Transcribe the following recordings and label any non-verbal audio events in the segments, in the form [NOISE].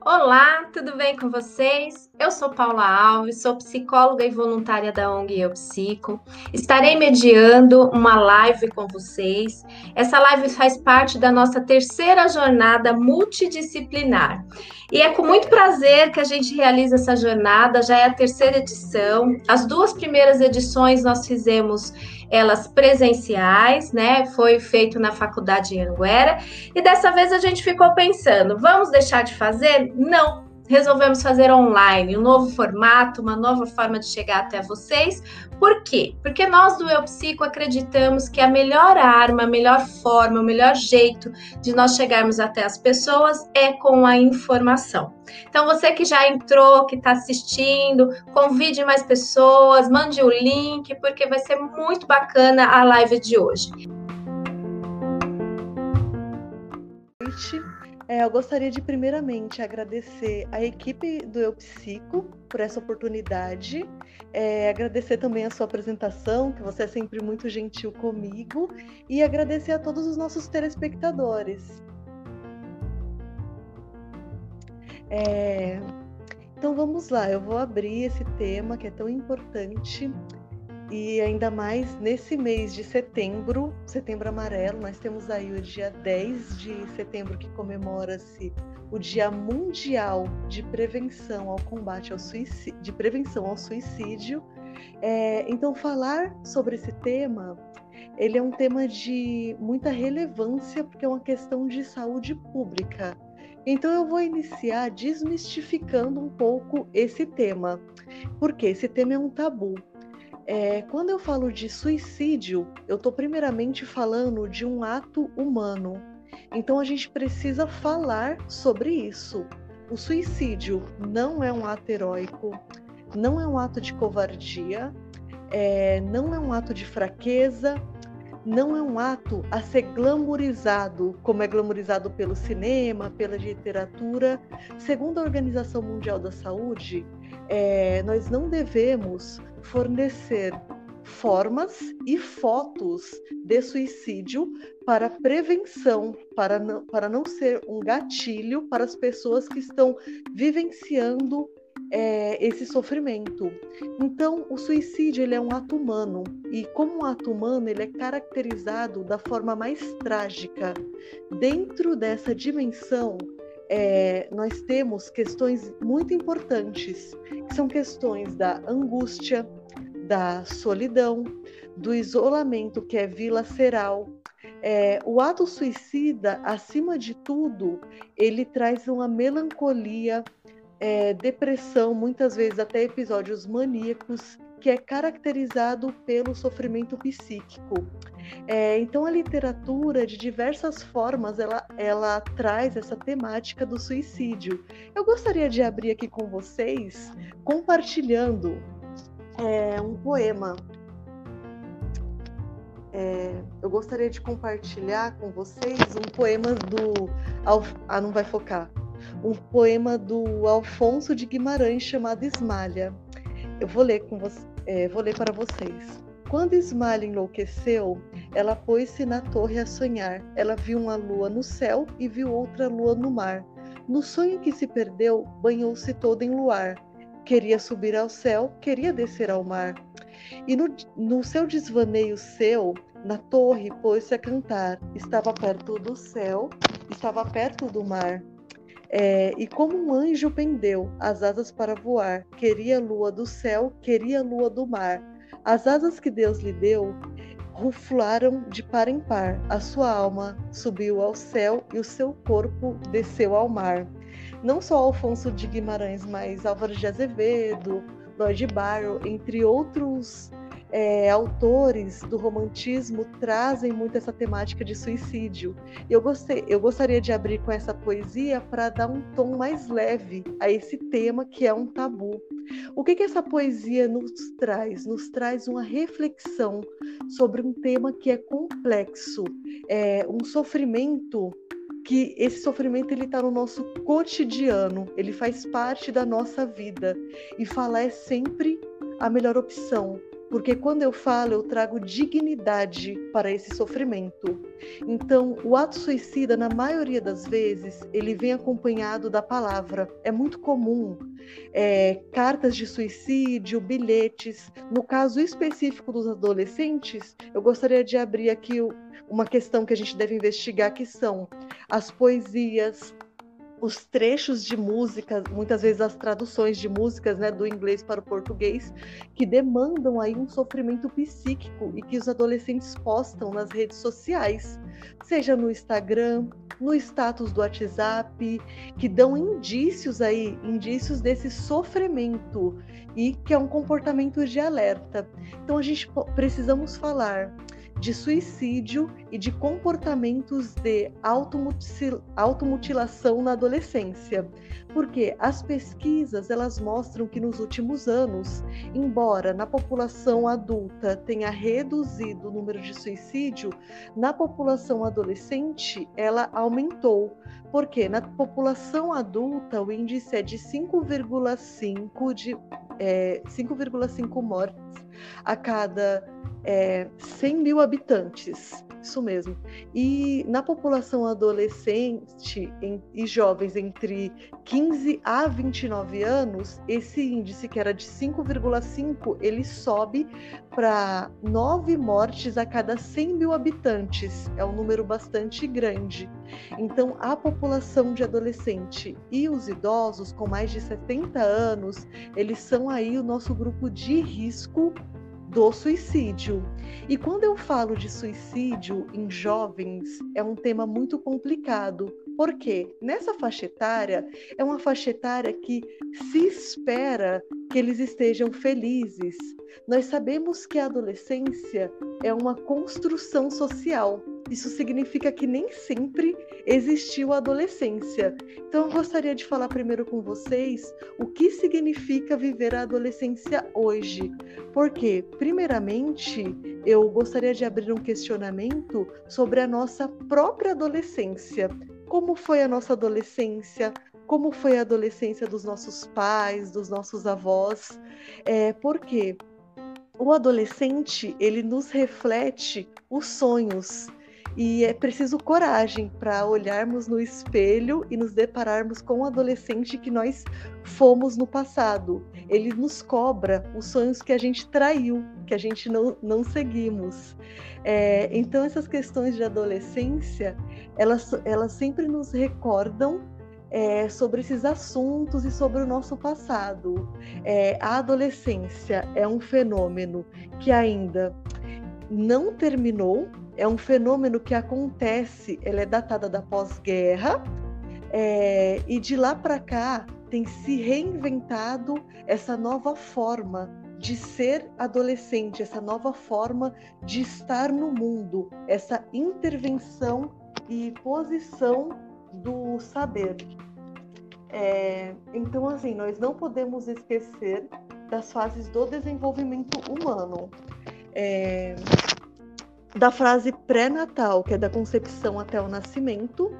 Olá, tudo bem com vocês? Eu sou Paula Alves, sou psicóloga e voluntária da ONG Eu Psico. Estarei mediando uma live com vocês. Essa live faz parte da nossa terceira jornada multidisciplinar. E é com muito prazer que a gente realiza essa jornada, já é a terceira edição. As duas primeiras edições nós fizemos elas presenciais, né? Foi feito na faculdade em Anguera. E dessa vez a gente ficou pensando, vamos deixar de fazer? Não, resolvemos fazer online, um novo formato, uma nova forma de chegar até vocês. Por quê? Porque nós do Eu Psico acreditamos que a melhor arma, a melhor forma, o melhor jeito de nós chegarmos até as pessoas é com a informação. Então, você que já entrou, que está assistindo, convide mais pessoas, mande o link, porque vai ser muito bacana a live de hoje. É, eu gostaria de primeiramente agradecer a equipe do Eu Psico por essa oportunidade, é, agradecer também a sua apresentação, que você é sempre muito gentil comigo, e agradecer a todos os nossos telespectadores. É, então vamos lá, eu vou abrir esse tema que é tão importante e ainda mais nesse mês de setembro, setembro amarelo, nós temos aí o dia 10 de setembro que comemora-se o Dia Mundial de Prevenção ao Combate ao Suicídio, de Prevenção ao Suicídio. É, então, falar sobre esse tema, ele é um tema de muita relevância porque é uma questão de saúde pública. Então, eu vou iniciar desmistificando um pouco esse tema, porque esse tema é um tabu. É, quando eu falo de suicídio, eu estou primeiramente falando de um ato humano. Então a gente precisa falar sobre isso. O suicídio não é um ato heróico, não é um ato de covardia, é, não é um ato de fraqueza, não é um ato a ser glamourizado, como é glamourizado pelo cinema, pela literatura. Segundo a Organização Mundial da Saúde, é, nós não devemos fornecer formas e fotos de suicídio para prevenção, para não, para não ser um gatilho para as pessoas que estão vivenciando é, esse sofrimento. Então, o suicídio ele é um ato humano e, como um ato humano, ele é caracterizado da forma mais trágica. Dentro dessa dimensão, é, nós temos questões muito importantes, que são questões da angústia, da solidão, do isolamento, que é vilaceral. É, o ato suicida, acima de tudo, ele traz uma melancolia, é, depressão, muitas vezes até episódios maníacos, que é caracterizado pelo sofrimento psíquico. É, então a literatura, de diversas formas, ela, ela traz essa temática do suicídio. Eu gostaria de abrir aqui com vocês, compartilhando é, um poema. É, eu gostaria de compartilhar com vocês um poema do. Ah, não vai focar. Um poema do Alfonso de Guimarães chamado Esmalha. Eu vou ler com você, é, vou ler para vocês. Quando Ismalha enlouqueceu, ela pôs-se na torre a sonhar. Ela viu uma lua no céu e viu outra lua no mar. No sonho que se perdeu, banhou-se toda em luar. Queria subir ao céu, queria descer ao mar. E no, no seu desvaneio seu, na torre pôs-se a cantar. Estava perto do céu, estava perto do mar. É, e como um anjo pendeu as asas para voar, queria a lua do céu, queria a lua do mar. As asas que Deus lhe deu ruflaram de par em par. A sua alma subiu ao céu e o seu corpo desceu ao mar. Não só Alfonso de Guimarães, mas Álvaro de Azevedo, Lloyd Barrow, entre outros é, autores do romantismo trazem muito essa temática de suicídio. Eu, gostei, eu gostaria de abrir com essa poesia para dar um tom mais leve a esse tema que é um tabu. O que, que essa poesia nos traz? Nos traz uma reflexão sobre um tema que é complexo, é um sofrimento que esse sofrimento ele está no nosso cotidiano, ele faz parte da nossa vida e falar é sempre a melhor opção, porque quando eu falo, eu trago dignidade para esse sofrimento. Então, o ato suicida, na maioria das vezes, ele vem acompanhado da palavra. É muito comum é, cartas de suicídio, bilhetes. No caso específico dos adolescentes, eu gostaria de abrir aqui uma questão que a gente deve investigar, que são as poesias, os trechos de música, muitas vezes as traduções de músicas, né, do inglês para o português, que demandam aí um sofrimento psíquico e que os adolescentes postam nas redes sociais, seja no Instagram, no status do WhatsApp, que dão indícios aí, indícios desse sofrimento e que é um comportamento de alerta. Então a gente precisamos falar de suicídio e de comportamentos de automutilação na adolescência. Porque as pesquisas elas mostram que nos últimos anos, embora na população adulta tenha reduzido o número de suicídio, na população adolescente ela aumentou. Porque na população adulta o índice é de 5,5 de é, 5,5 mortes a cada é, 100 mil habitantes, isso mesmo. E na população adolescente e jovens entre 15 a 29 anos, esse índice que era de 5,5, ele sobe para 9 mortes a cada 100 mil habitantes. É um número bastante grande. Então, a população de adolescente e os idosos com mais de 70 anos, eles são aí o nosso grupo de risco do suicídio. E quando eu falo de suicídio em jovens, é um tema muito complicado, porque nessa faixa etária é uma faixa etária que se espera que eles estejam felizes. Nós sabemos que a adolescência é uma construção social. Isso significa que nem sempre existiu a adolescência. Então, eu gostaria de falar primeiro com vocês o que significa viver a adolescência hoje. Porque, primeiramente, eu gostaria de abrir um questionamento sobre a nossa própria adolescência. Como foi a nossa adolescência? Como foi a adolescência dos nossos pais, dos nossos avós? É, porque o adolescente ele nos reflete os sonhos e é preciso coragem para olharmos no espelho e nos depararmos com o adolescente que nós fomos no passado. Ele nos cobra os sonhos que a gente traiu, que a gente não, não seguimos. É, então, essas questões de adolescência, elas, elas sempre nos recordam é, sobre esses assuntos e sobre o nosso passado. É, a adolescência é um fenômeno que ainda não terminou, é um fenômeno que acontece, ela é datada da pós-guerra, é, e de lá para cá tem se reinventado essa nova forma de ser adolescente, essa nova forma de estar no mundo, essa intervenção e posição do saber. É, então, assim, nós não podemos esquecer das fases do desenvolvimento humano. É, da frase pré-natal, que é da concepção até o nascimento,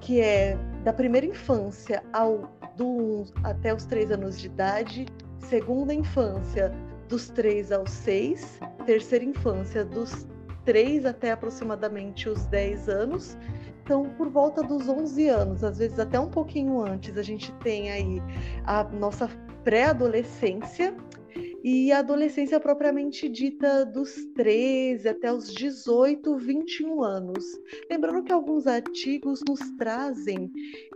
que é da primeira infância ao do, até os três anos de idade, segunda infância dos três aos seis, terceira infância dos três até aproximadamente os dez anos, então, por volta dos 11 anos, às vezes até um pouquinho antes, a gente tem aí a nossa pré-adolescência e a adolescência propriamente dita dos 13 até os 18, 21 anos. Lembrando que alguns artigos nos trazem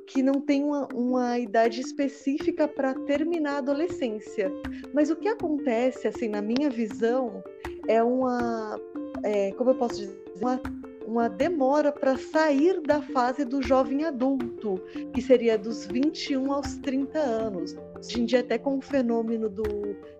que não tem uma, uma idade específica para terminar a adolescência. Mas o que acontece, assim, na minha visão, é uma. É, como eu posso dizer? Uma uma demora para sair da fase do jovem adulto, que seria dos 21 aos 30 anos. Hoje em dia, até com o fenômeno do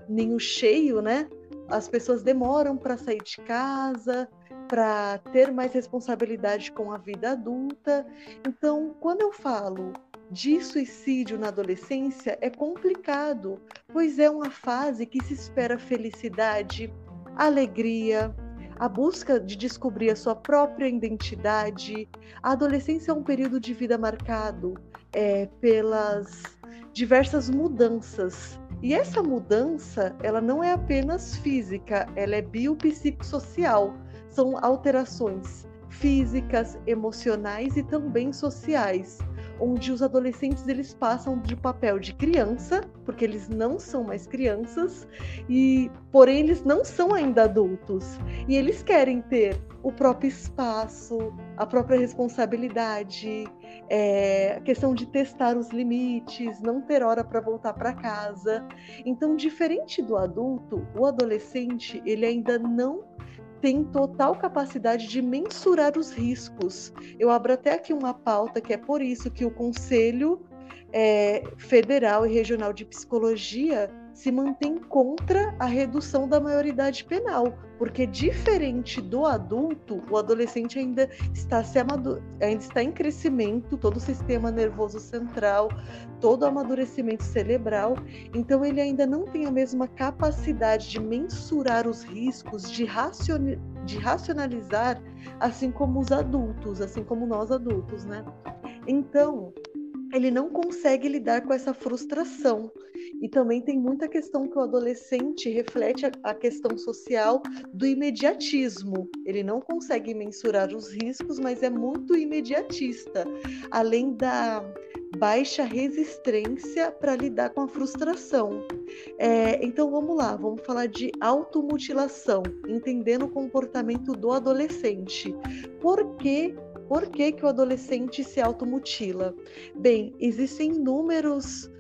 ninho cheio, né? As pessoas demoram para sair de casa, para ter mais responsabilidade com a vida adulta. Então, quando eu falo de suicídio na adolescência, é complicado, pois é uma fase que se espera felicidade, alegria, a busca de descobrir a sua própria identidade. A adolescência é um período de vida marcado é, pelas diversas mudanças E essa mudança, ela não é apenas física, ela é biopsicossocial. São alterações físicas, emocionais e também sociais, onde os adolescentes eles passam de papel de criança, porque eles não são mais crianças, e porém eles não são ainda adultos. E eles querem ter o próprio espaço, a própria responsabilidade, é, a questão de testar os limites, não ter hora para voltar para casa. Então, diferente do adulto, o adolescente ele ainda não tem total capacidade de mensurar os riscos. Eu abro até aqui uma pauta que é por isso que o Conselho é, Federal e Regional de Psicologia se mantém contra a redução da maioridade penal, porque diferente do adulto, o adolescente ainda está se ainda está em crescimento, todo o sistema nervoso central, todo o amadurecimento cerebral, então ele ainda não tem a mesma capacidade de mensurar os riscos, de, racion... de racionalizar, assim como os adultos, assim como nós adultos, né? Então, ele não consegue lidar com essa frustração. E também tem muita questão que o adolescente reflete a, a, questão social do imediatismo. Ele não consegue mensurar os riscos, mas é muito imediatista, além da baixa resistência para lidar com a frustração. É, então vamos lá, vamos falar de automutilação, entendendo o comportamento do adolescente. Por que por que, que o adolescente se automutila? Bem, existem inúmeros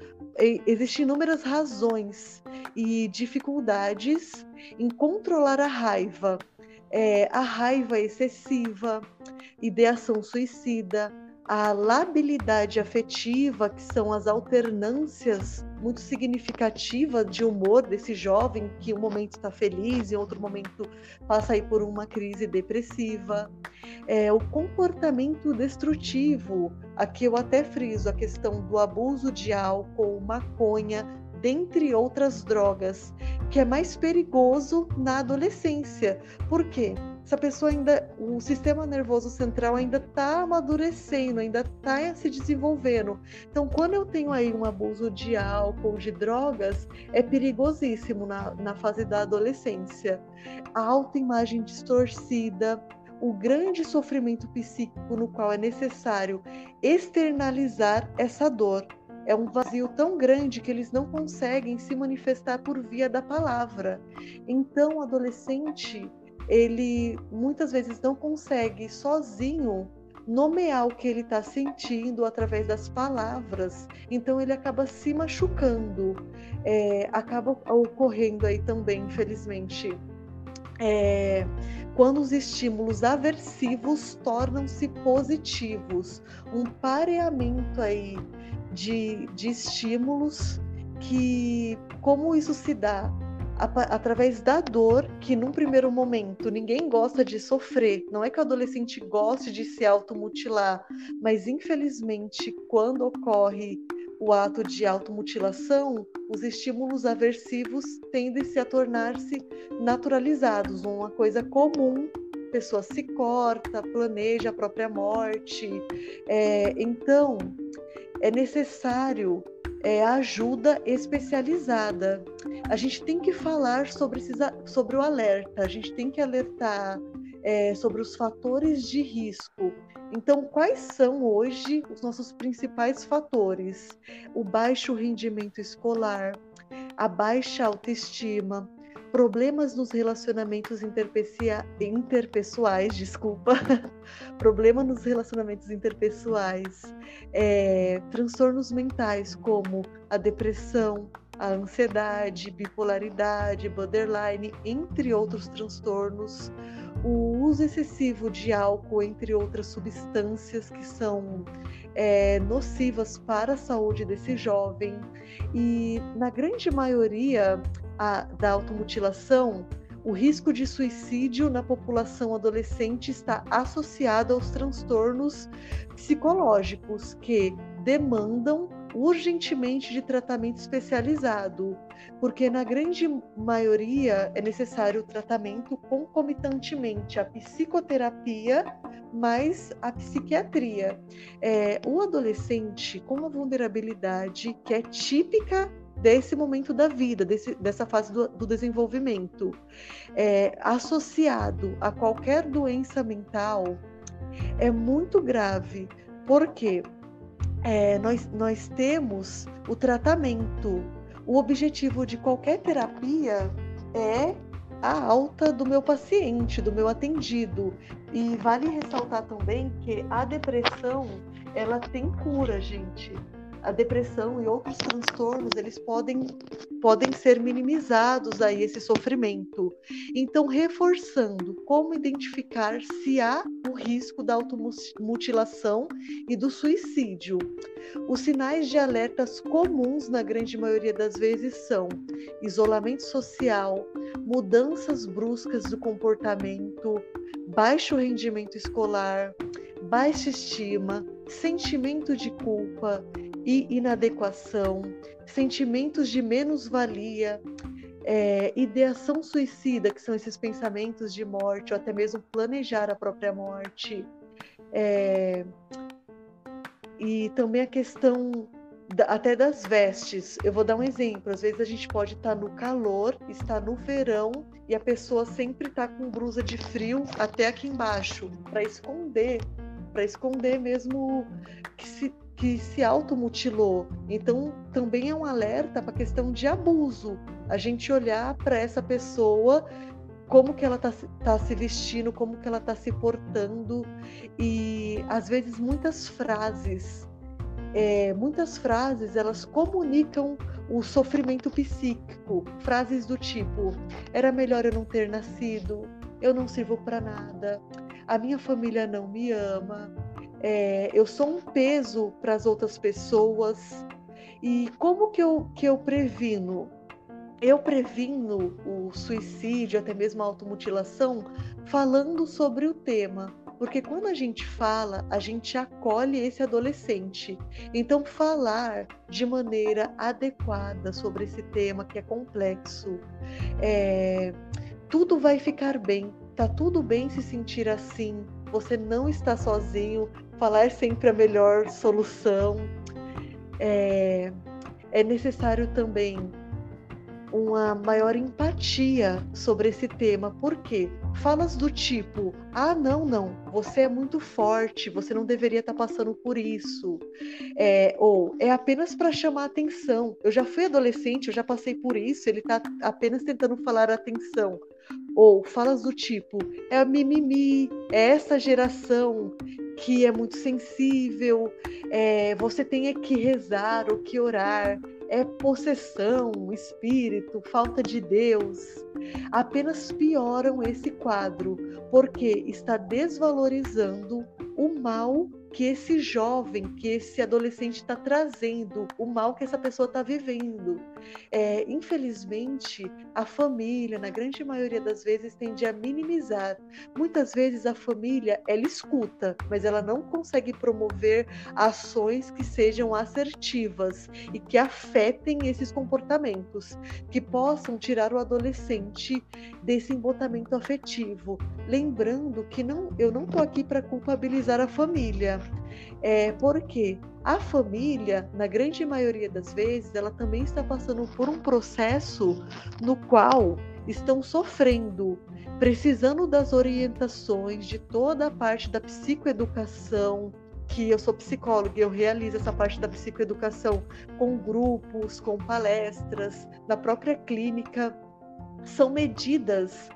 existem inúmeras razões e dificuldades em controlar a raiva. É, a raiva excessiva, ideação suicida, a labilidade afetiva, que são as alternâncias muito significativas de humor desse jovem que um momento está feliz e outro momento passa aí por uma crise depressiva. É, o comportamento destrutivo, aqui eu até friso a questão do abuso de álcool, maconha, dentre outras drogas, que é mais perigoso na adolescência. Por quê? Essa pessoa ainda, o sistema nervoso central ainda está amadurecendo, ainda está se desenvolvendo. Então, quando eu tenho aí um abuso de álcool, de drogas, é perigosíssimo na, na fase da adolescência. A autoimagem distorcida, o grande sofrimento psíquico no qual é necessário externalizar essa dor. É um vazio tão grande que eles não conseguem se manifestar por via da palavra. Então, o adolescente ele muitas vezes não consegue sozinho nomear o que ele está sentindo através das palavras, então ele acaba se machucando, é, acaba ocorrendo aí também, infelizmente, é, quando os estímulos aversivos tornam-se positivos, um pareamento aí de, de estímulos que, como isso se dá através da dor, que num primeiro momento ninguém gosta de sofrer. Não é que o adolescente goste de se automutilar, mas infelizmente, quando ocorre o ato de automutilação, os estímulos aversivos tendem-se a tornar-se naturalizados, uma coisa comum. A pessoa se corta, planeja a própria morte. É, então, é necessário é, ajuda especializada. A gente tem que falar sobre, esses, sobre o alerta, a gente tem que alertar é, sobre os fatores de risco. Então, quais são hoje os nossos principais fatores? O baixo rendimento escolar, a baixa autoestima, problemas nos relacionamentos interpessoais, desculpa, [LAUGHS] problema nos relacionamentos interpessoais, é, transtornos mentais como a depressão, a ansiedade, bipolaridade, borderline, entre outros transtornos, o uso excessivo de álcool, entre outras substâncias que são é, nocivas para a saúde desse jovem. E na grande maioria a, da automutilação, o risco de suicídio na população adolescente está associado aos transtornos psicológicos que demandam urgentemente de tratamento especializado, porque na grande maioria é necessário tratamento concomitantemente à psicoterapia mais a psiquiatria. É, o adolescente com uma vulnerabilidade que é típica desse momento da vida, desse, dessa fase do, do desenvolvimento. É, associado a qualquer doença mental, é muito grave, porque é, nós, nós temos o tratamento. O objetivo de qualquer terapia é a alta do meu paciente, do meu atendido. E vale ressaltar também que a depressão, ela tem cura, gente a depressão e outros transtornos eles podem, podem ser minimizados aí esse sofrimento. Então, reforçando como identificar se há o risco da automutilação e do suicídio. Os sinais de alertas comuns na grande maioria das vezes são isolamento social, mudanças bruscas do comportamento, baixo rendimento escolar, baixa estima, sentimento de culpa, e inadequação, sentimentos de menos-valia, é, ideação suicida, que são esses pensamentos de morte, ou até mesmo planejar a própria morte. É, e também a questão da, até das vestes. Eu vou dar um exemplo. Às vezes a gente pode estar no calor, estar no verão e a pessoa sempre está com blusa de frio até aqui embaixo, para esconder, para esconder mesmo que se que se automutilou. Então, também é um alerta para a questão de abuso. A gente olhar para essa pessoa, como que ela está tá se vestindo, como que ela está se portando. E, às vezes, muitas frases, é, muitas frases, elas comunicam o sofrimento psíquico. Frases do tipo, era melhor eu não ter nascido, eu não sirvo para nada, a minha família não me ama, é, eu sou um peso para as outras pessoas. E como que eu, que eu previno? Eu previno o suicídio, até mesmo a automutilação, falando sobre o tema. Porque quando a gente fala, a gente acolhe esse adolescente. Então, falar de maneira adequada sobre esse tema que é complexo, é, tudo vai ficar bem. Tá tudo bem se sentir assim. Você não está sozinho falar sempre a melhor solução. É, é necessário também uma maior empatia sobre esse tema. Por quê? Falas do tipo: ah, não, não, você é muito forte, você não deveria estar passando por isso. É, ou é apenas para chamar atenção. Eu já fui adolescente, eu já passei por isso, ele está apenas tentando falar atenção. Ou falas do tipo: é a mimimi, é essa geração que é muito sensível, é, você tem que rezar ou que orar, é possessão, espírito, falta de Deus, apenas pioram esse quadro, porque está desvalorizando o mal que esse jovem, que esse adolescente está trazendo, o mal que essa pessoa está vivendo. É, infelizmente, a família, na grande maioria das vezes, tende a minimizar. Muitas vezes a família, ela escuta, mas ela não consegue promover ações que sejam assertivas e que afetem esses comportamentos, que possam tirar o adolescente desse embotamento afetivo. Lembrando que não, eu não estou aqui para culpabilizar a família. É, porque a família, na grande maioria das vezes, ela também está passando por um processo no qual estão sofrendo, precisando das orientações de toda a parte da psicoeducação, que eu sou psicóloga e eu realizo essa parte da psicoeducação com grupos, com palestras, na própria clínica. São medidas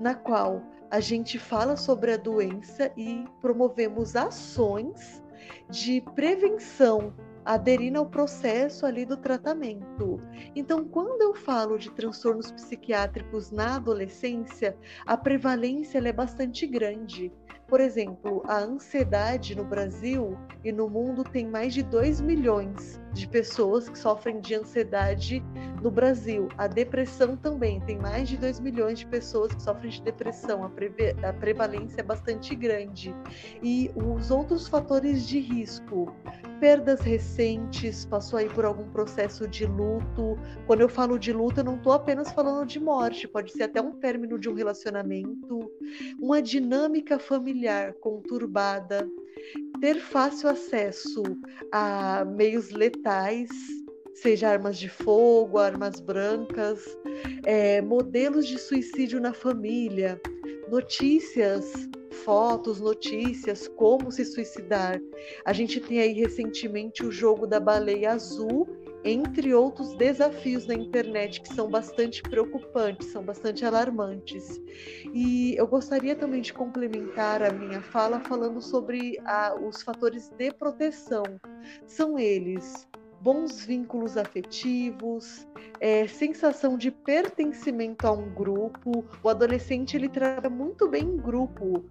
na qual a gente fala sobre a doença e promovemos ações de prevenção aderindo ao processo ali do tratamento. Então, quando eu falo de transtornos psiquiátricos na adolescência, a prevalência é bastante grande. Por exemplo, a ansiedade no Brasil e no mundo tem mais de 2 milhões de pessoas que sofrem de ansiedade no Brasil. A depressão também tem mais de 2 milhões de pessoas que sofrem de depressão. A, a prevalência é bastante grande. E os outros fatores de risco, perdas recentes, passou aí por algum processo de luto. Quando eu falo de luto, eu não estou apenas falando de morte, pode ser até um término de um relacionamento, uma dinâmica familiar conturbada, ter fácil acesso a meios letais, seja armas de fogo, armas brancas, é, modelos de suicídio na família, notícias, fotos, notícias, como se suicidar. A gente tem aí recentemente o jogo da baleia azul, entre outros desafios na internet que são bastante preocupantes, são bastante alarmantes. E eu gostaria também de complementar a minha fala falando sobre a, os fatores de proteção. São eles bons vínculos afetivos, é, sensação de pertencimento a um grupo. O adolescente ele trabalha muito bem em grupo,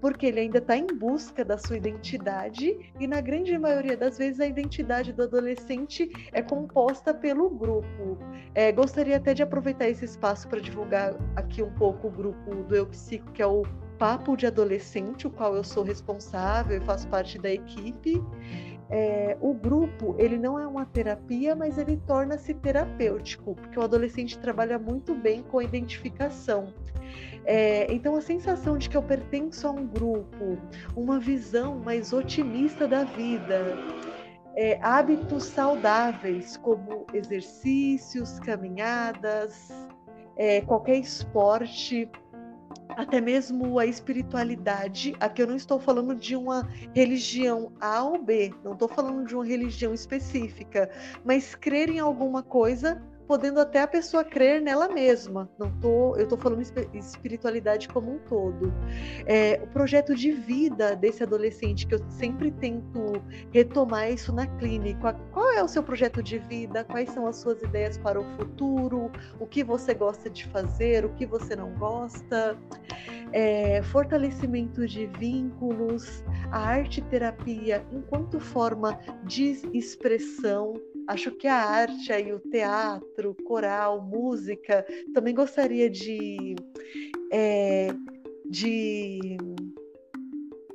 porque ele ainda está em busca da sua identidade e na grande maioria das vezes a identidade do adolescente é composta pelo grupo. É, gostaria até de aproveitar esse espaço para divulgar aqui um pouco o grupo do Eu Psico, que é o Papo de Adolescente, o qual eu sou responsável e faço parte da equipe é, o grupo ele não é uma terapia, mas ele torna-se terapêutico, porque o adolescente trabalha muito bem com a identificação. É, então, a sensação de que eu pertenço a um grupo, uma visão mais otimista da vida, é, hábitos saudáveis, como exercícios, caminhadas, é, qualquer esporte, até mesmo a espiritualidade. Aqui eu não estou falando de uma religião A ou B, não estou falando de uma religião específica, mas crer em alguma coisa podendo até a pessoa crer nela mesma. Não tô, eu estou falando espiritualidade como um todo. É, o projeto de vida desse adolescente que eu sempre tento retomar isso na clínica. Qual é o seu projeto de vida? Quais são as suas ideias para o futuro? O que você gosta de fazer? O que você não gosta? É, fortalecimento de vínculos, a arte terapia enquanto forma de expressão Acho que a arte aí, o teatro, coral, música, também gostaria de, é, de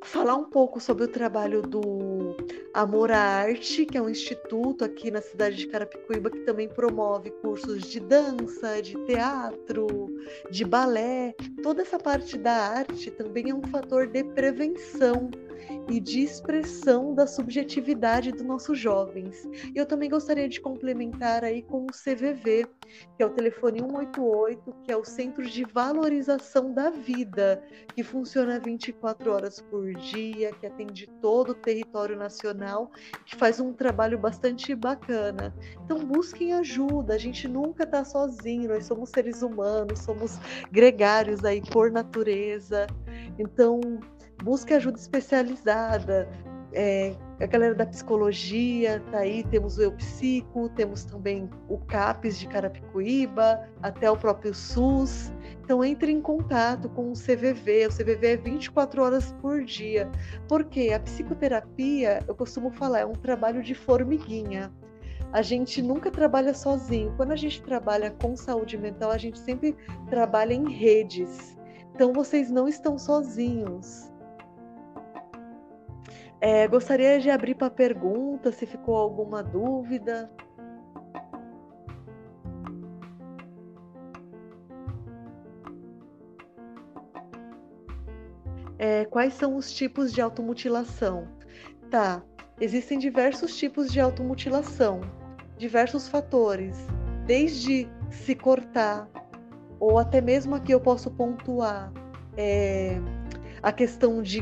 falar um pouco sobre o trabalho do Amor à Arte, que é um instituto aqui na cidade de Carapicuíba que também promove cursos de dança, de teatro, de balé. Toda essa parte da arte também é um fator de prevenção e de expressão da subjetividade dos nossos jovens. E eu também gostaria de complementar aí com o CVV, que é o telefone 188, que é o Centro de Valorização da Vida, que funciona 24 horas por dia, que atende todo o território nacional, que faz um trabalho bastante bacana. Então busquem ajuda, a gente nunca está sozinho, nós somos seres humanos, somos gregários aí por natureza. Então, busque ajuda especializada. É, a galera da psicologia tá aí, temos o Eu Psico, temos também o CAPES de Carapicuíba, até o próprio SUS. Então entre em contato com o CVV, o CVV é 24 horas por dia, porque a psicoterapia, eu costumo falar, é um trabalho de formiguinha. A gente nunca trabalha sozinho. Quando a gente trabalha com saúde mental, a gente sempre trabalha em redes. Então vocês não estão sozinhos. É, gostaria de abrir para pergunta, se ficou alguma dúvida. É, quais são os tipos de automutilação? Tá, existem diversos tipos de automutilação, diversos fatores, desde se cortar, ou até mesmo aqui eu posso pontuar é, a questão de,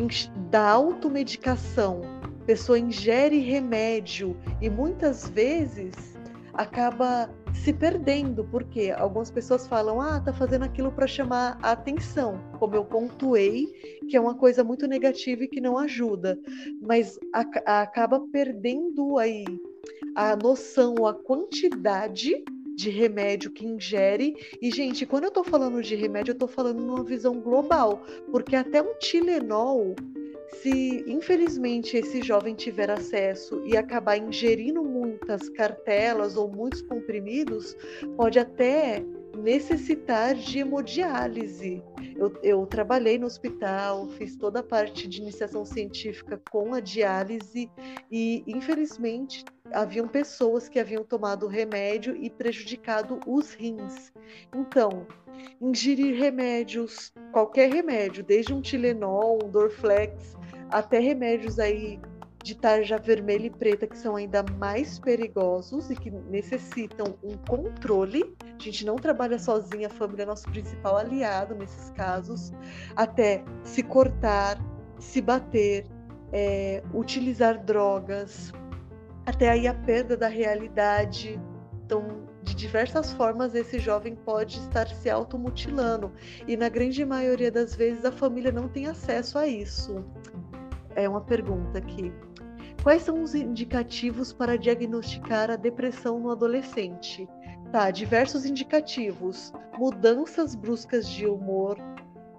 da automedicação. A pessoa ingere remédio e muitas vezes acaba se perdendo, porque algumas pessoas falam, ah, tá fazendo aquilo para chamar a atenção, como eu pontuei, que é uma coisa muito negativa e que não ajuda, mas a, a acaba perdendo aí a noção, a quantidade de remédio que ingere. E, gente, quando eu tô falando de remédio, eu tô falando numa visão global, porque até um Tilenol, se infelizmente esse jovem tiver acesso e acabar ingerindo muitas cartelas ou muitos comprimidos, pode até necessitar de hemodiálise. Eu, eu, trabalhei no hospital, fiz toda a parte de iniciação científica com a diálise e, infelizmente, haviam pessoas que haviam tomado remédio e prejudicado os rins. Então, ingerir remédios, qualquer remédio, desde um Tilenol, um Dorflex, até remédios aí de tarja vermelha e preta, que são ainda mais perigosos e que necessitam um controle. A gente não trabalha sozinha, a família é nosso principal aliado nesses casos, até se cortar, se bater, é, utilizar drogas, até aí a perda da realidade. Então, de diversas formas, esse jovem pode estar se automutilando. E na grande maioria das vezes, a família não tem acesso a isso. É uma pergunta aqui. Quais são os indicativos para diagnosticar a depressão no adolescente? Tá, diversos indicativos: mudanças bruscas de humor,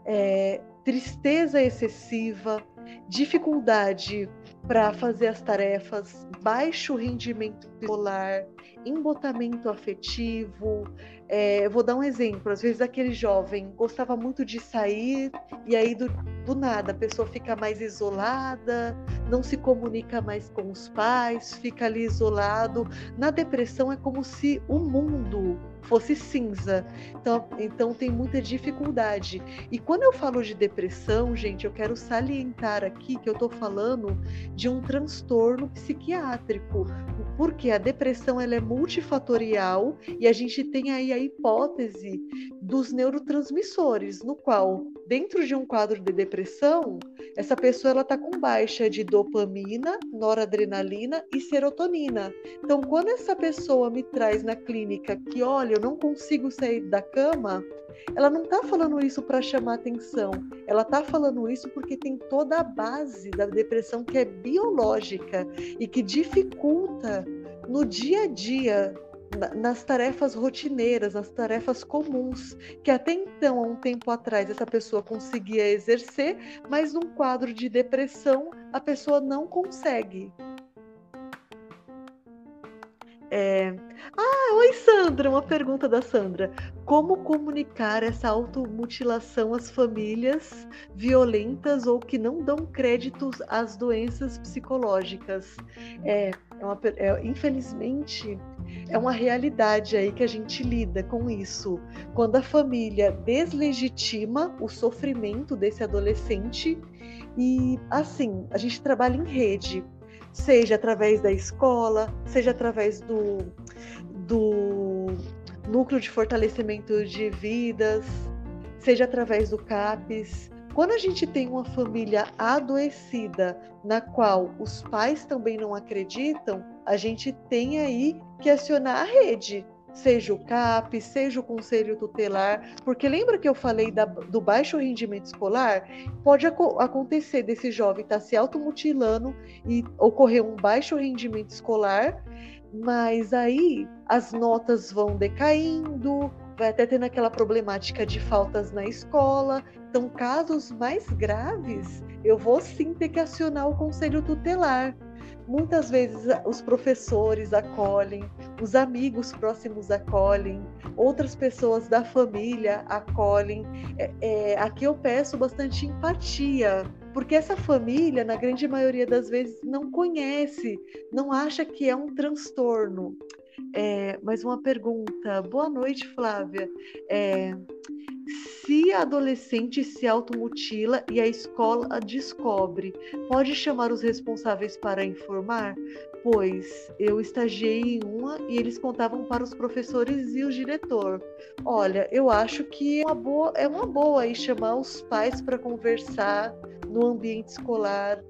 é, tristeza excessiva, dificuldade para fazer as tarefas, baixo rendimento escolar, embotamento afetivo. É, vou dar um exemplo: às vezes aquele jovem gostava muito de sair e aí do, do nada a pessoa fica mais isolada, não se comunica mais com os pais, fica ali isolado. Na depressão é como se o mundo fosse cinza. Então, então tem muita dificuldade. E quando eu falo de depressão, gente, eu quero salientar aqui que eu estou falando de um transtorno psiquiátrico, porque a depressão ela é multifatorial e a gente tem aí a hipótese dos neurotransmissores, no qual dentro de um quadro de depressão, essa pessoa ela está com baixa de dopamina, noradrenalina e serotonina. Então, quando essa pessoa me traz na clínica que, olha, eu não consigo sair da cama, ela não está falando isso para chamar atenção. Ela está falando isso porque tem toda a base da depressão que é biológica e que dificulta no dia a dia nas tarefas rotineiras, nas tarefas comuns, que até então, há um tempo atrás, essa pessoa conseguia exercer, mas num quadro de depressão, a pessoa não consegue. É... Ah, oi Sandra, uma pergunta da Sandra. Como comunicar essa automutilação às famílias violentas ou que não dão créditos às doenças psicológicas? É, é uma, é, infelizmente, é uma realidade aí que a gente lida com isso. Quando a família deslegitima o sofrimento desse adolescente e assim, a gente trabalha em rede, seja através da escola, seja através do, do núcleo de fortalecimento de vidas, seja através do CAPES, quando a gente tem uma família adoecida, na qual os pais também não acreditam, a gente tem aí que acionar a rede, seja o CAP, seja o Conselho Tutelar, porque lembra que eu falei da, do baixo rendimento escolar? Pode ac acontecer desse jovem estar tá se automutilando e ocorrer um baixo rendimento escolar, mas aí as notas vão decaindo, vai até tendo aquela problemática de faltas na escola. Então, casos mais graves, eu vou sim ter que acionar o conselho tutelar. Muitas vezes os professores acolhem, os amigos próximos acolhem, outras pessoas da família acolhem. É, é, aqui eu peço bastante empatia, porque essa família, na grande maioria das vezes, não conhece, não acha que é um transtorno. É, mais uma pergunta. Boa noite, Flávia. É, se a adolescente se automutila e a escola descobre, pode chamar os responsáveis para informar? Pois eu estagiei em uma e eles contavam para os professores e o diretor. Olha, eu acho que é uma boa, é uma boa aí chamar os pais para conversar no ambiente escolar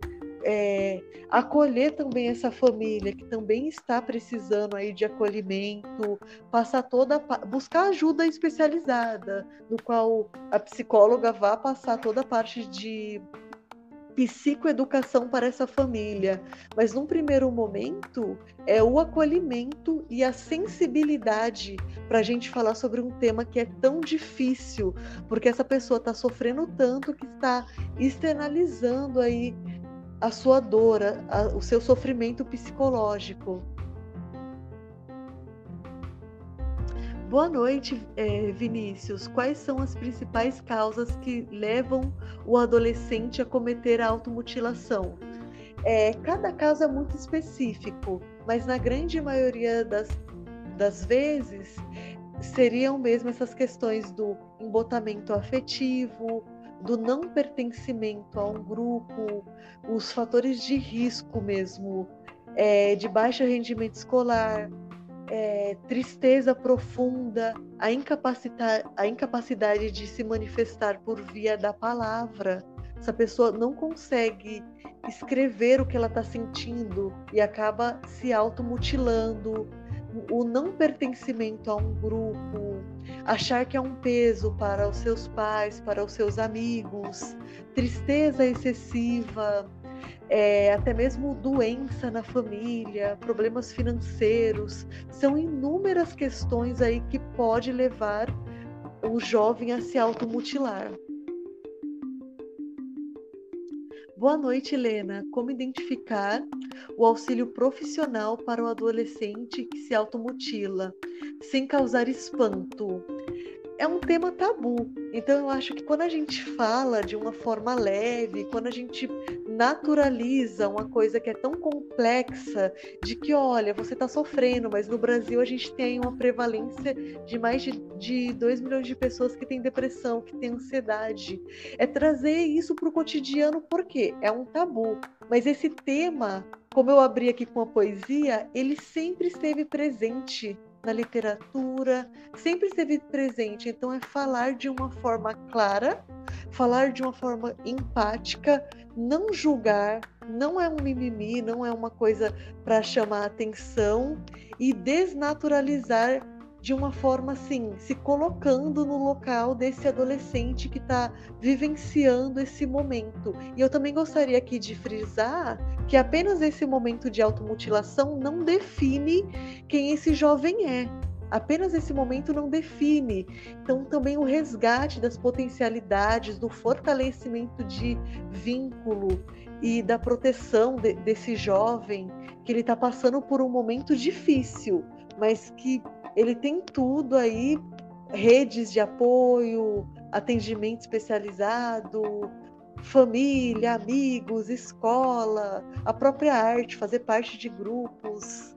é, acolher também essa família que também está precisando aí de acolhimento, passar toda buscar ajuda especializada, no qual a psicóloga vá passar toda a parte de psicoeducação para essa família, mas num primeiro momento é o acolhimento e a sensibilidade para a gente falar sobre um tema que é tão difícil, porque essa pessoa está sofrendo tanto que está externalizando aí a sua dor, a, o seu sofrimento psicológico. Boa noite, é, Vinícius. Quais são as principais causas que levam o adolescente a cometer a automutilação? É, cada caso é muito específico, mas na grande maioria das, das vezes seriam mesmo essas questões do embotamento afetivo, do não pertencimento a um grupo, os fatores de risco mesmo, é, de baixo rendimento escolar, é, tristeza profunda, a, a incapacidade de se manifestar por via da palavra. Essa pessoa não consegue escrever o que ela está sentindo e acaba se automutilando. O não pertencimento a um grupo, achar que é um peso para os seus pais, para os seus amigos, tristeza excessiva, é, até mesmo doença na família, problemas financeiros, são inúmeras questões aí que pode levar o jovem a se automutilar. Boa noite, Helena. Como identificar o auxílio profissional para o adolescente que se automutila, sem causar espanto? É um tema tabu. Então eu acho que quando a gente fala de uma forma leve, quando a gente naturaliza uma coisa que é tão complexa, de que olha, você está sofrendo, mas no Brasil a gente tem uma prevalência de mais de, de 2 milhões de pessoas que têm depressão, que têm ansiedade. É trazer isso para o cotidiano, porque é um tabu. Mas esse tema, como eu abri aqui com a poesia, ele sempre esteve presente na literatura, sempre esteve presente. Então, é falar de uma forma clara, falar de uma forma empática, não julgar, não é um mimimi, não é uma coisa para chamar atenção e desnaturalizar de uma forma assim, se colocando no local desse adolescente que está vivenciando esse momento. E eu também gostaria aqui de frisar que apenas esse momento de automutilação não define quem esse jovem é. Apenas esse momento não define. Então, também o resgate das potencialidades, do fortalecimento de vínculo e da proteção de, desse jovem que ele está passando por um momento difícil, mas que ele tem tudo aí, redes de apoio, atendimento especializado, família, amigos, escola, a própria arte, fazer parte de grupos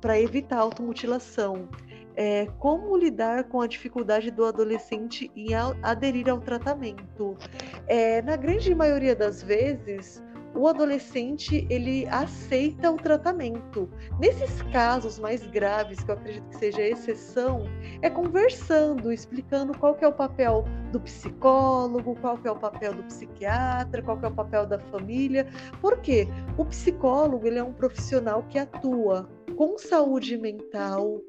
para evitar automutilação. É, como lidar com a dificuldade do adolescente em aderir ao tratamento? É, na grande maioria das vezes, o adolescente ele aceita o tratamento. Nesses casos mais graves, que eu acredito que seja exceção, é conversando, explicando qual que é o papel do psicólogo, qual que é o papel do psiquiatra, qual que é o papel da família. Por quê? O psicólogo ele é um profissional que atua com saúde mental,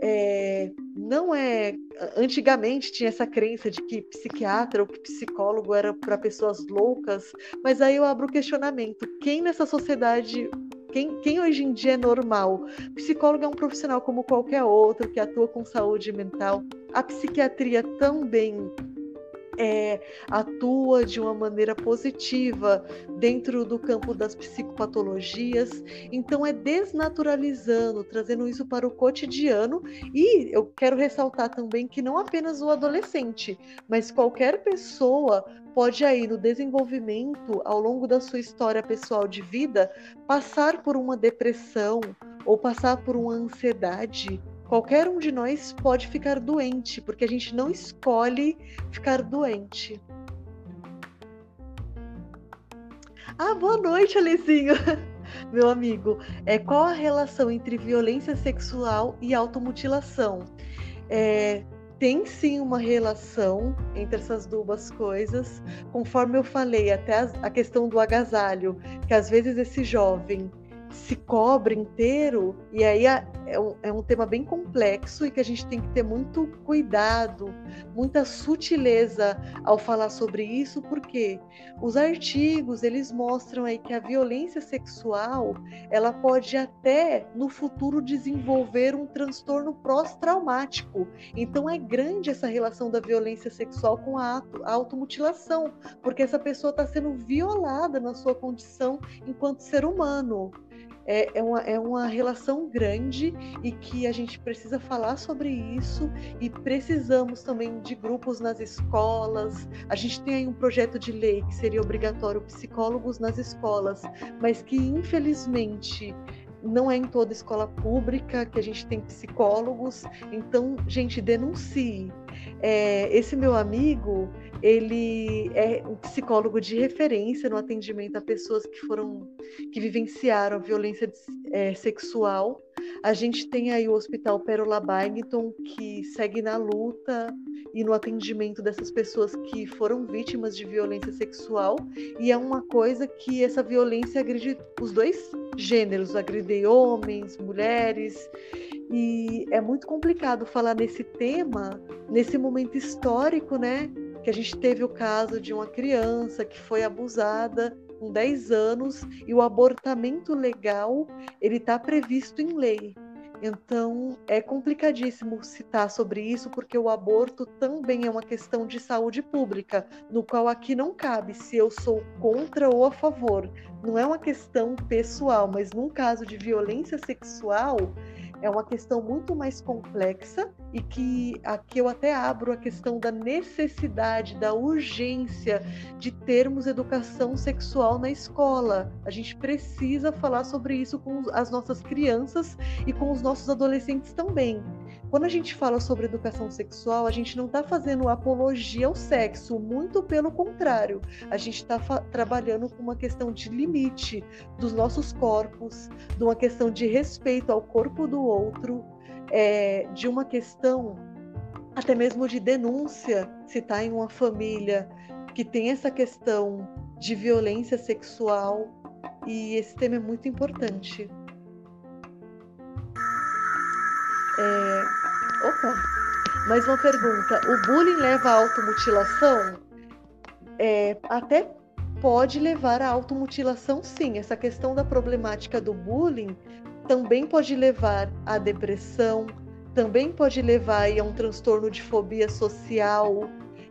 é, não é. Antigamente tinha essa crença de que psiquiatra ou que psicólogo era para pessoas loucas, mas aí eu abro o questionamento: quem nessa sociedade quem, quem, hoje em dia é normal? Psicólogo é um profissional como qualquer outro que atua com saúde mental. A psiquiatria também é, atua de uma maneira positiva dentro do campo das psicopatologias. Então, é desnaturalizando, trazendo isso para o cotidiano. E eu quero ressaltar também que não apenas o adolescente, mas qualquer pessoa pode aí no desenvolvimento ao longo da sua história pessoal de vida passar por uma depressão ou passar por uma ansiedade Qualquer um de nós pode ficar doente, porque a gente não escolhe ficar doente. Ah, boa noite, Alezinho, [LAUGHS] meu amigo. É, qual a relação entre violência sexual e automutilação? É, tem sim uma relação entre essas duas coisas. Conforme eu falei, até a, a questão do agasalho, que às vezes esse jovem se cobre inteiro, e aí é, é um, é um tema bem complexo e que a gente tem que ter muito cuidado, muita sutileza ao falar sobre isso, porque os artigos eles mostram aí que a violência sexual ela pode até no futuro desenvolver um transtorno pós-traumático. Então é grande essa relação da violência sexual com a, a automutilação, porque essa pessoa está sendo violada na sua condição enquanto ser humano é, é, uma, é uma relação grande e que a gente precisa falar sobre isso e precisamos também de grupos nas escolas. A gente tem aí um projeto de lei que seria obrigatório psicólogos nas escolas, mas que infelizmente não é em toda escola pública que a gente tem psicólogos. Então, gente, denuncie. É, esse meu amigo, ele é um psicólogo de referência no atendimento a pessoas que foram que vivenciaram violência é, sexual. A gente tem aí o Hospital Pérola Byington, que segue na luta e no atendimento dessas pessoas que foram vítimas de violência sexual. E é uma coisa que essa violência agride os dois gêneros, agride homens, mulheres. E é muito complicado falar nesse tema, nesse momento histórico, né? que a gente teve o caso de uma criança que foi abusada com 10 anos e o abortamento legal ele está previsto em lei. Então é complicadíssimo citar sobre isso porque o aborto também é uma questão de saúde pública, no qual aqui não cabe se eu sou contra ou a favor. Não é uma questão pessoal, mas num caso de violência sexual, é uma questão muito mais complexa e que aqui eu até abro a questão da necessidade, da urgência de termos educação sexual na escola. A gente precisa falar sobre isso com as nossas crianças e com os nossos adolescentes também. Quando a gente fala sobre educação sexual, a gente não está fazendo apologia ao sexo, muito pelo contrário. A gente está trabalhando com uma questão de limite dos nossos corpos, de uma questão de respeito ao corpo do outro, é, de uma questão até mesmo de denúncia, se está em uma família que tem essa questão de violência sexual. E esse tema é muito importante. É, Opa! Mais uma pergunta. O bullying leva à automutilação? É, até pode levar à automutilação, sim. Essa questão da problemática do bullying também pode levar à depressão, também pode levar a um transtorno de fobia social.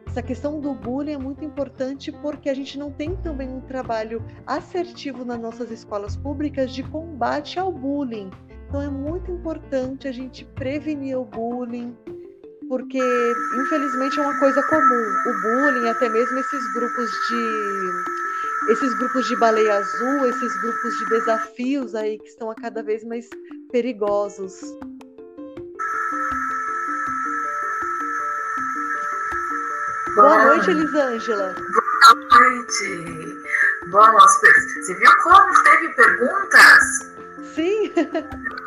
Essa questão do bullying é muito importante porque a gente não tem também um trabalho assertivo nas nossas escolas públicas de combate ao bullying. Então é muito importante a gente prevenir o bullying, porque infelizmente é uma coisa comum. O bullying, até mesmo esses grupos de esses grupos de baleia azul, esses grupos de desafios aí que estão a cada vez mais perigosos. Boa noite, Elisângela. Boa noite. Boa noite. Você viu como teve perguntas? Sim.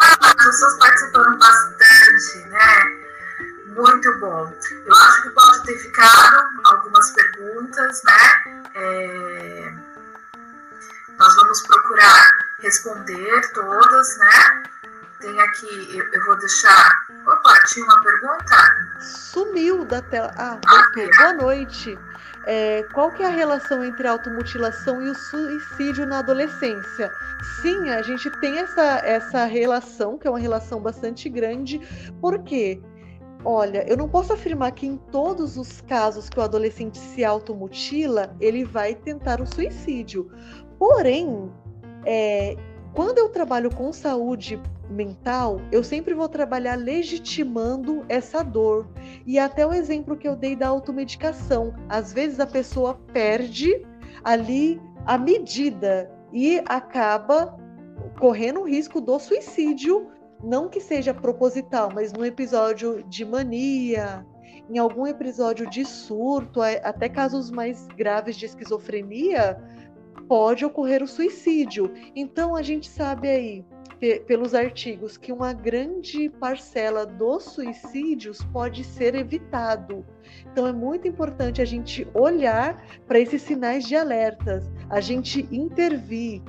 As pessoas participaram bastante, né? Muito bom. Eu acho que pode ter ficado algumas perguntas, né? É... Nós vamos procurar responder todas, né? Tem aqui, eu, eu, vou deixar. Opa, tinha uma pergunta? Sumiu da tela. Ah, voltou. Boa noite. É, qual que é a relação entre a automutilação e o suicídio na adolescência? Sim, a gente tem essa, essa relação, que é uma relação bastante grande, porque, olha, eu não posso afirmar que em todos os casos que o adolescente se automutila, ele vai tentar o suicídio. Porém, é, quando eu trabalho com saúde mental, eu sempre vou trabalhar legitimando essa dor. E até o exemplo que eu dei da automedicação. Às vezes a pessoa perde ali a medida e acaba correndo o risco do suicídio, não que seja proposital, mas num episódio de mania, em algum episódio de surto, até casos mais graves de esquizofrenia, pode ocorrer o suicídio. Então a gente sabe aí pelos artigos que uma grande parcela dos suicídios pode ser evitado. Então é muito importante a gente olhar para esses sinais de alertas, a gente intervir.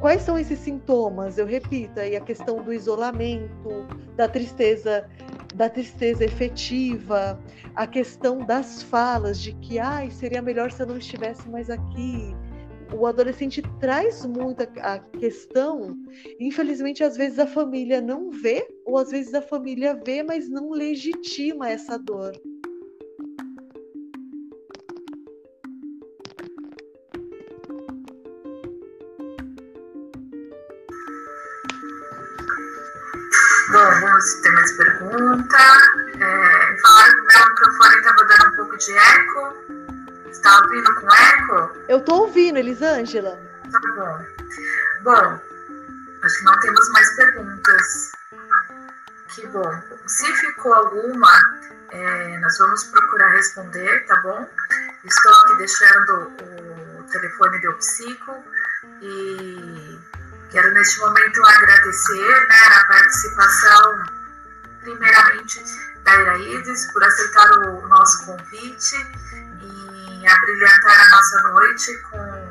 Quais são esses sintomas? Eu repito, aí a questão do isolamento, da tristeza, da tristeza efetiva, a questão das falas de que ai, seria melhor se eu não estivesse mais aqui, o adolescente traz muito a questão, infelizmente, às vezes a família não vê, ou às vezes a família vê, mas não legitima essa dor. Bom, vamos ter mais pergunta. É, falaram que o meu microfone estava dando um pouco de eco. Está ouvindo com eco? Eu estou ouvindo, Elisângela. Tá bom. Bom, Acho que não temos mais perguntas. Que bom. Se ficou alguma, é, nós vamos procurar responder, tá bom? Estou aqui deixando o telefone do Psico e quero neste momento agradecer né, a participação, primeiramente, da Iraídes por aceitar o nosso convite abrilhantar a nossa noite com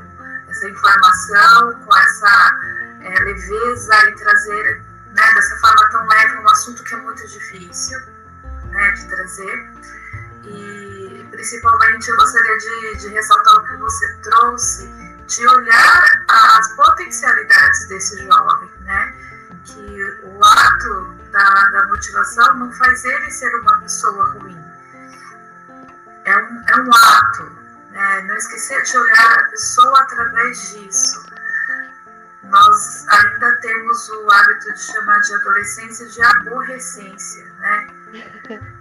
essa informação, com essa é, leveza e trazer né, dessa forma tão leve um assunto que é muito difícil né, de trazer. E principalmente eu gostaria de, de ressaltar o que você trouxe, de olhar as potencialidades desse jovem, né? Que o ato da, da motivação não faz ele ser uma pessoa ruim. É um, é um ato, né? Não esquecer de olhar a pessoa através disso nós ainda temos o hábito de chamar de adolescência de aborrecência, né? [LAUGHS]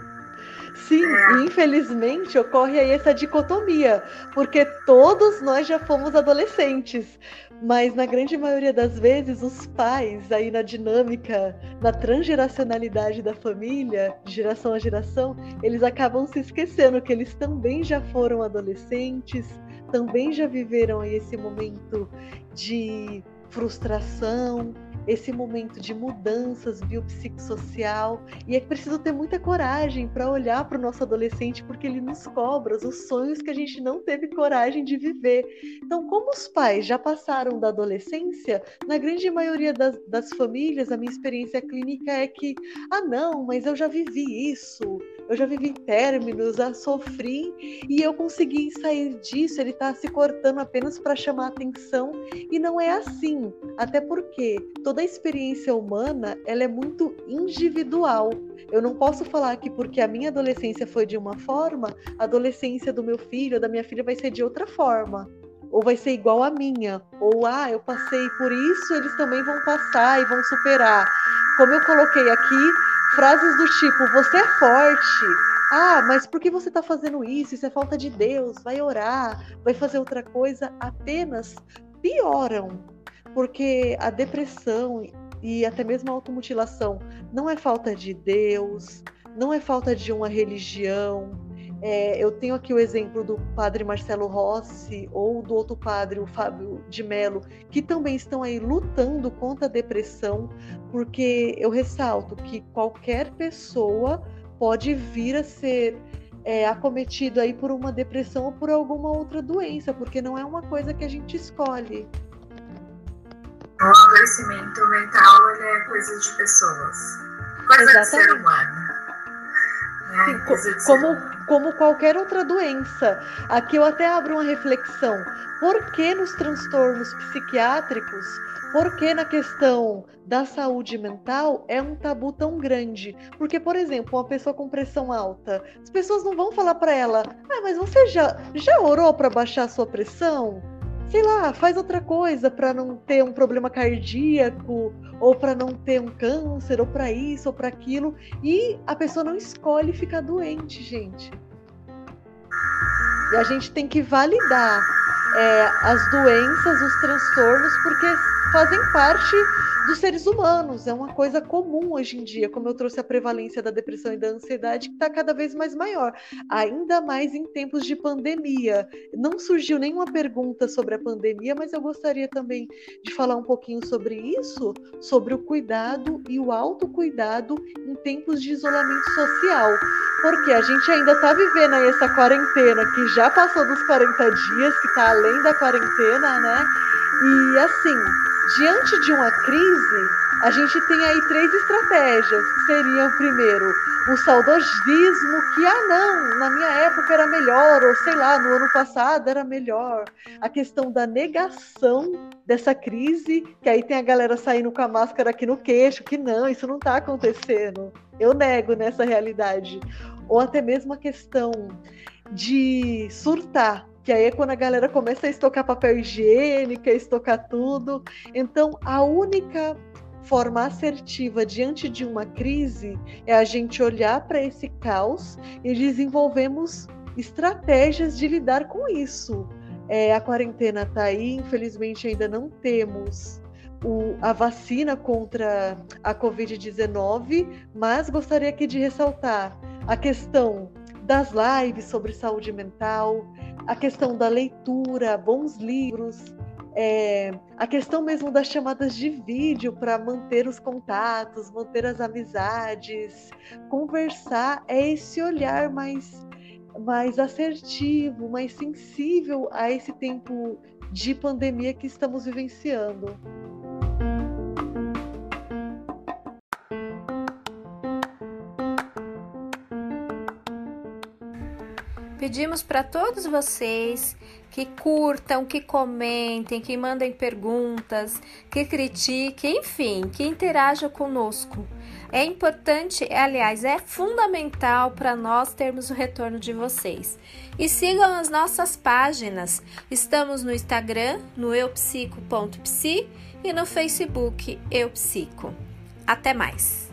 Sim, é. infelizmente ocorre aí essa dicotomia, porque todos nós já fomos adolescentes, mas na grande maioria das vezes os pais aí na dinâmica, na transgeracionalidade da família, de geração a geração, eles acabam se esquecendo que eles também já foram adolescentes, também já viveram aí esse momento de frustração, esse momento de mudanças biopsicossocial. E é preciso ter muita coragem para olhar para o nosso adolescente, porque ele nos cobra os sonhos que a gente não teve coragem de viver. Então, como os pais já passaram da adolescência, na grande maioria das, das famílias, a minha experiência clínica é que, ah, não, mas eu já vivi isso eu já vivi términos, já sofri e eu consegui sair disso. Ele está se cortando apenas para chamar atenção e não é assim. Até porque toda a experiência humana ela é muito individual. Eu não posso falar que porque a minha adolescência foi de uma forma, a adolescência do meu filho da minha filha vai ser de outra forma ou vai ser igual a minha, ou ah, eu passei por isso, eles também vão passar e vão superar. Como eu coloquei aqui, Frases do tipo, você é forte. Ah, mas por que você está fazendo isso? Isso é falta de Deus. Vai orar, vai fazer outra coisa. Apenas pioram. Porque a depressão e até mesmo a automutilação não é falta de Deus, não é falta de uma religião, é, eu tenho aqui o exemplo do padre Marcelo Rossi ou do outro padre, o Fábio de Mello, que também estão aí lutando contra a depressão, porque eu ressalto que qualquer pessoa pode vir a ser é, acometido aí por uma depressão ou por alguma outra doença, porque não é uma coisa que a gente escolhe. O adoecimento mental é coisa de pessoas, coisa Exatamente. de ser humano. Como, como qualquer outra doença. Aqui eu até abro uma reflexão. Por que nos transtornos psiquiátricos, por que na questão da saúde mental é um tabu tão grande? Porque, por exemplo, uma pessoa com pressão alta, as pessoas não vão falar para ela: ah, mas você já, já orou para baixar a sua pressão? Sei lá, faz outra coisa para não ter um problema cardíaco, ou para não ter um câncer, ou para isso, ou para aquilo, e a pessoa não escolhe ficar doente, gente. E a gente tem que validar é, as doenças, os transtornos, porque fazem parte dos seres humanos. É uma coisa comum hoje em dia, como eu trouxe a prevalência da depressão e da ansiedade, que está cada vez mais maior, ainda mais em tempos de pandemia. Não surgiu nenhuma pergunta sobre a pandemia, mas eu gostaria também de falar um pouquinho sobre isso, sobre o cuidado e o autocuidado em tempos de isolamento social. Porque a gente ainda está vivendo aí essa quarentena que já passou dos 40 dias, que está além da quarentena, né? E assim, diante de uma crise, a gente tem aí três estratégias, que seriam, primeiro, o saudosismo, que, ah, não, na minha época era melhor, ou sei lá, no ano passado era melhor. A questão da negação dessa crise, que aí tem a galera saindo com a máscara aqui no queixo, que não, isso não está acontecendo. Eu nego nessa realidade. Ou até mesmo a questão de surtar, que aí é quando a galera começa a estocar papel higiênico, a estocar tudo. Então, a única forma assertiva diante de uma crise é a gente olhar para esse caos e desenvolvemos estratégias de lidar com isso. É, a quarentena está aí, infelizmente ainda não temos o, a vacina contra a Covid-19, mas gostaria aqui de ressaltar a questão das lives sobre saúde mental, a questão da leitura, bons livros, é, a questão mesmo das chamadas de vídeo para manter os contatos, manter as amizades, conversar é esse olhar mais, mais assertivo, mais sensível a esse tempo de pandemia que estamos vivenciando. Pedimos para todos vocês que curtam, que comentem, que mandem perguntas, que critiquem, enfim, que interajam conosco. É importante, aliás, é fundamental para nós termos o retorno de vocês. E sigam as nossas páginas. Estamos no Instagram, no eupsico.psi e no Facebook Eupsico. Até mais!